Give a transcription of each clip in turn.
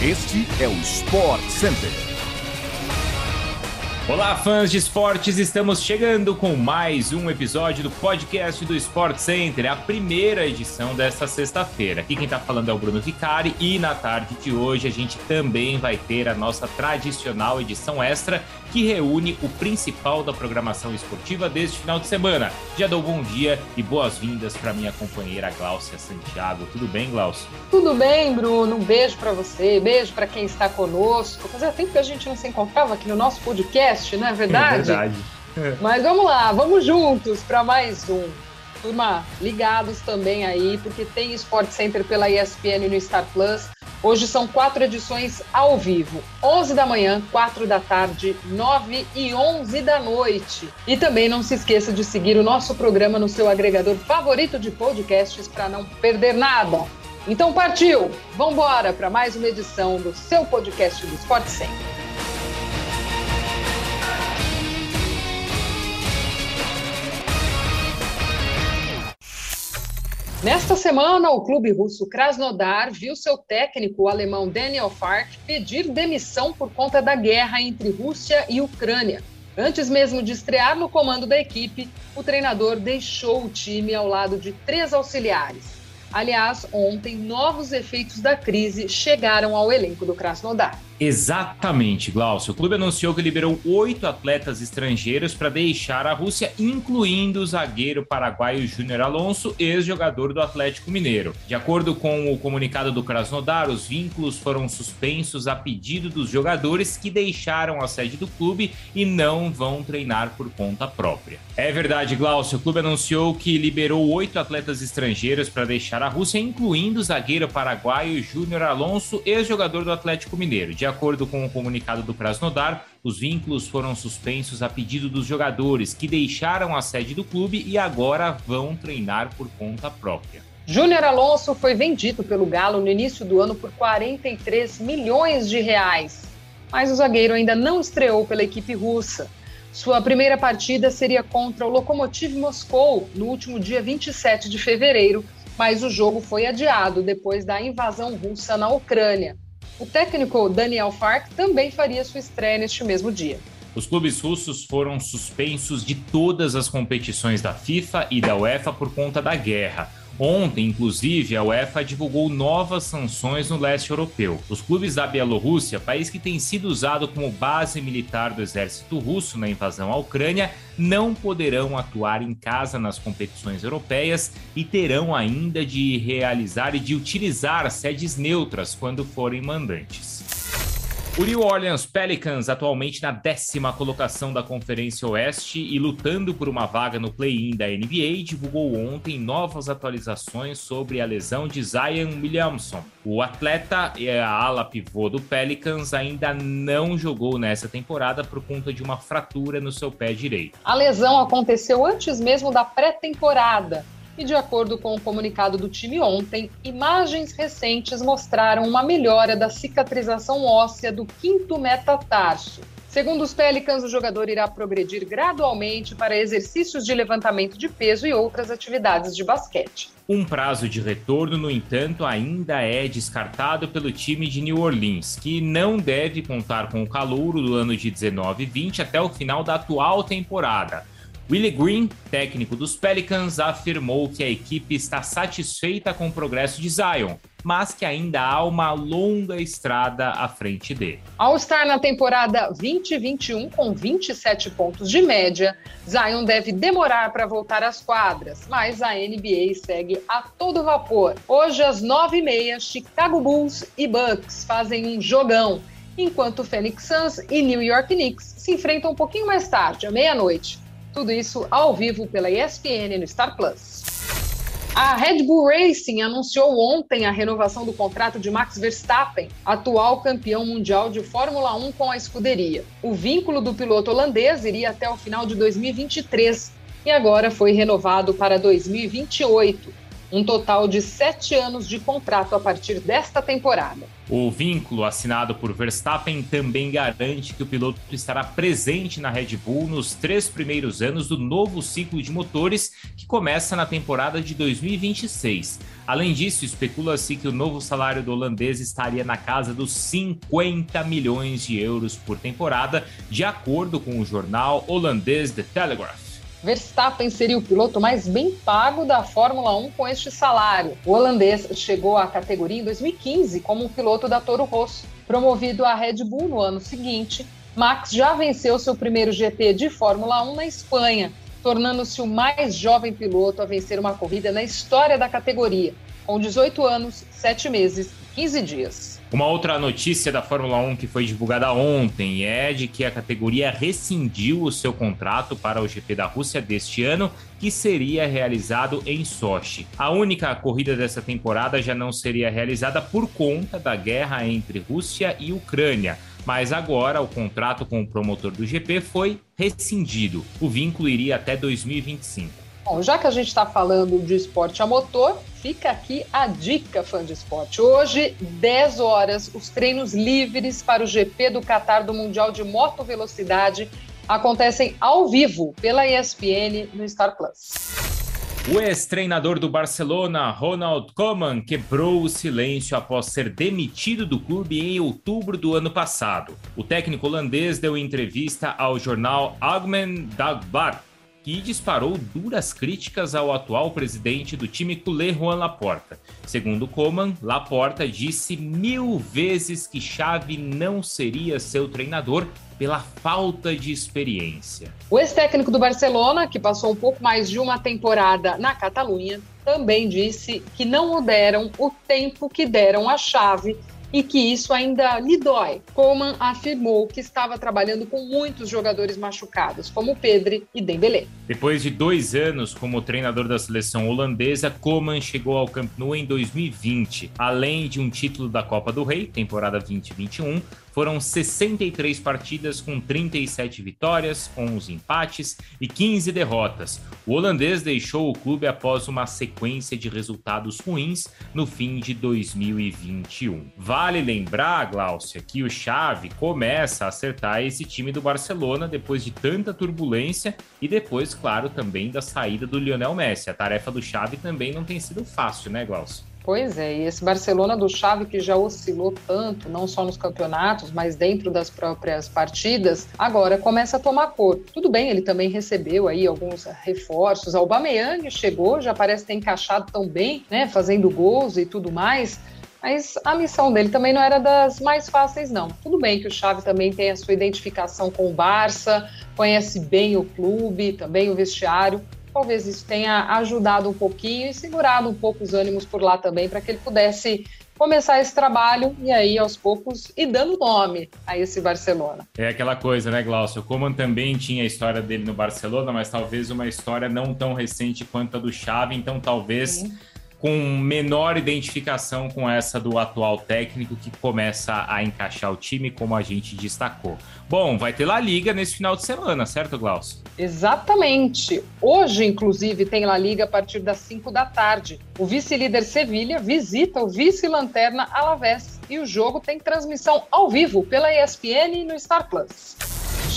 Este é o Sport Center. Olá, fãs de esportes, estamos chegando com mais um episódio do podcast do Sport Center, a primeira edição desta sexta-feira. Aqui quem está falando é o Bruno Vicari e na tarde de hoje a gente também vai ter a nossa tradicional edição extra que reúne o principal da programação esportiva deste final de semana. Já dou bom dia e boas-vindas para minha companheira Gláucia Santiago. Tudo bem, Gláucia? Tudo bem, Bruno. Um beijo para você, beijo para quem está conosco. Fazia tempo que a gente não se encontrava aqui no nosso podcast, não é verdade? É verdade. Mas vamos lá, vamos juntos para mais um. Turma, ligados também aí, porque tem Sport Center pela ESPN no Star Plus. Hoje são quatro edições ao vivo: 11 da manhã, 4 da tarde, 9 e 11 da noite. E também não se esqueça de seguir o nosso programa no seu agregador favorito de podcasts para não perder nada. Então partiu! Vamos embora para mais uma edição do seu podcast do Sport Center. Nesta semana, o clube russo Krasnodar viu seu técnico, o alemão Daniel Fark, pedir demissão por conta da guerra entre Rússia e Ucrânia. Antes mesmo de estrear no comando da equipe, o treinador deixou o time ao lado de três auxiliares. Aliás, ontem, novos efeitos da crise chegaram ao elenco do Krasnodar. Exatamente, Glaucio. O clube anunciou que liberou oito atletas estrangeiros para deixar a Rússia, incluindo o zagueiro paraguaio Júnior Alonso, ex-jogador do Atlético Mineiro. De acordo com o comunicado do Krasnodar, os vínculos foram suspensos a pedido dos jogadores que deixaram a sede do clube e não vão treinar por conta própria. É verdade, Glaucio. O clube anunciou que liberou oito atletas estrangeiros para deixar a Rússia, incluindo o zagueiro paraguaio Júnior Alonso, ex-jogador do Atlético Mineiro. De acordo com o comunicado do Krasnodar, os vínculos foram suspensos a pedido dos jogadores, que deixaram a sede do clube e agora vão treinar por conta própria. Júnior Alonso foi vendido pelo Galo no início do ano por 43 milhões de reais, mas o zagueiro ainda não estreou pela equipe russa. Sua primeira partida seria contra o Lokomotiv Moscou no último dia 27 de fevereiro, mas o jogo foi adiado depois da invasão russa na Ucrânia. O técnico Daniel Fark também faria sua estreia neste mesmo dia. Os clubes russos foram suspensos de todas as competições da FIFA e da UEFA por conta da guerra. Ontem, inclusive, a UEFA divulgou novas sanções no leste europeu. Os clubes da Bielorrússia, país que tem sido usado como base militar do exército russo na invasão à Ucrânia, não poderão atuar em casa nas competições europeias e terão ainda de realizar e de utilizar sedes neutras quando forem mandantes. O New Orleans Pelicans, atualmente na décima colocação da Conferência Oeste e lutando por uma vaga no play-in da NBA, divulgou ontem novas atualizações sobre a lesão de Zion Williamson. O atleta e a ala pivô do Pelicans ainda não jogou nessa temporada por conta de uma fratura no seu pé direito. A lesão aconteceu antes mesmo da pré-temporada e, de acordo com o comunicado do time ontem, imagens recentes mostraram uma melhora da cicatrização óssea do quinto metatarso. Segundo os Pelicans, o jogador irá progredir gradualmente para exercícios de levantamento de peso e outras atividades de basquete. Um prazo de retorno, no entanto, ainda é descartado pelo time de New Orleans, que não deve contar com o calouro do ano de 19 e 20 até o final da atual temporada. Willie Green, técnico dos Pelicans, afirmou que a equipe está satisfeita com o progresso de Zion, mas que ainda há uma longa estrada à frente dele. Ao estar na temporada 2021 com 27 pontos de média, Zion deve demorar para voltar às quadras, mas a NBA segue a todo vapor. Hoje, às 9h30, Chicago Bulls e Bucks fazem um jogão, enquanto Phoenix Suns e New York Knicks se enfrentam um pouquinho mais tarde, à meia-noite. Tudo isso ao vivo pela ESPN no Star Plus. A Red Bull Racing anunciou ontem a renovação do contrato de Max Verstappen, atual campeão mundial de Fórmula 1 com a escuderia. O vínculo do piloto holandês iria até o final de 2023 e agora foi renovado para 2028. Um total de sete anos de contrato a partir desta temporada. O vínculo assinado por Verstappen também garante que o piloto estará presente na Red Bull nos três primeiros anos do novo ciclo de motores que começa na temporada de 2026. Além disso, especula-se que o novo salário do holandês estaria na casa dos 50 milhões de euros por temporada, de acordo com o jornal holandês The Telegraph. Verstappen seria o piloto mais bem pago da Fórmula 1 com este salário. O holandês chegou à categoria em 2015 como um piloto da Toro Rosso. Promovido à Red Bull no ano seguinte, Max já venceu seu primeiro GP de Fórmula 1 na Espanha, tornando-se o mais jovem piloto a vencer uma corrida na história da categoria, com 18 anos, 7 meses e 15 dias. Uma outra notícia da Fórmula 1 que foi divulgada ontem é de que a categoria rescindiu o seu contrato para o GP da Rússia deste ano, que seria realizado em Sochi. A única corrida dessa temporada já não seria realizada por conta da guerra entre Rússia e Ucrânia. Mas agora o contrato com o promotor do GP foi rescindido. O vínculo iria até 2025. Bom, já que a gente está falando de esporte a motor, fica aqui a dica, fã de esporte. Hoje, 10 horas, os treinos livres para o GP do Qatar do Mundial de Moto Velocidade acontecem ao vivo pela ESPN no Star Plus. O ex-treinador do Barcelona, Ronald Koeman, quebrou o silêncio após ser demitido do clube em outubro do ano passado. O técnico holandês deu entrevista ao jornal Algemeen Dagblad e disparou duras críticas ao atual presidente do time culé Juan Laporta. Segundo Coman, Laporta disse mil vezes que Xavi não seria seu treinador pela falta de experiência. O ex-técnico do Barcelona, que passou um pouco mais de uma temporada na Catalunha, também disse que não o deram o tempo que deram a Xavi e que isso ainda lhe dói. Coman afirmou que estava trabalhando com muitos jogadores machucados, como Pedri e Dembélé. Depois de dois anos como treinador da seleção holandesa, Coman chegou ao Camp Nou em 2020. Além de um título da Copa do Rei, temporada 2021, foram 63 partidas com 37 vitórias, 11 empates e 15 derrotas. O holandês deixou o clube após uma sequência de resultados ruins no fim de 2021. Vale lembrar, Glaucia, que o Xavi começa a acertar esse time do Barcelona depois de tanta turbulência e depois, claro, também da saída do Lionel Messi. A tarefa do Xavi também não tem sido fácil, né, Glaucia? Pois é, e esse Barcelona do Xavi que já oscilou tanto, não só nos campeonatos, mas dentro das próprias partidas, agora começa a tomar cor. Tudo bem, ele também recebeu aí alguns reforços. A Aubameyang chegou, já parece ter encaixado tão bem, né, fazendo gols e tudo mais. Mas a missão dele também não era das mais fáceis, não. Tudo bem que o Xavi também tem a sua identificação com o Barça, conhece bem o clube, também o vestiário, talvez isso tenha ajudado um pouquinho e segurado um pouco os ânimos por lá também, para que ele pudesse começar esse trabalho e aí aos poucos e dando nome a esse Barcelona. É aquela coisa, né, Glaucio? O Coman também tinha a história dele no Barcelona, mas talvez uma história não tão recente quanto a do Xavi, então talvez Sim com menor identificação com essa do atual técnico que começa a encaixar o time, como a gente destacou. Bom, vai ter La Liga nesse final de semana, certo, Glaucio? Exatamente. Hoje, inclusive, tem La Liga a partir das 5 da tarde. O vice-líder Sevilha visita o vice-lanterna Alavés e o jogo tem transmissão ao vivo pela ESPN e no Star Plus.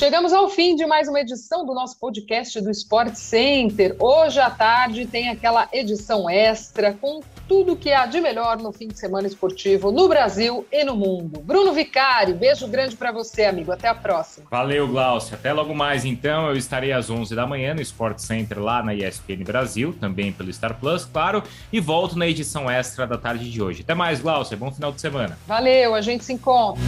Chegamos ao fim de mais uma edição do nosso podcast do Sport Center. Hoje à tarde tem aquela edição extra com tudo que há de melhor no fim de semana esportivo no Brasil e no mundo. Bruno Vicari, beijo grande para você, amigo. Até a próxima. Valeu, Glaucio. Até logo mais, então. Eu estarei às 11 da manhã no Sport Center lá na ESPN Brasil, também pelo Star Plus, claro, e volto na edição extra da tarde de hoje. Até mais, Glaucio. Bom final de semana. Valeu, a gente se encontra.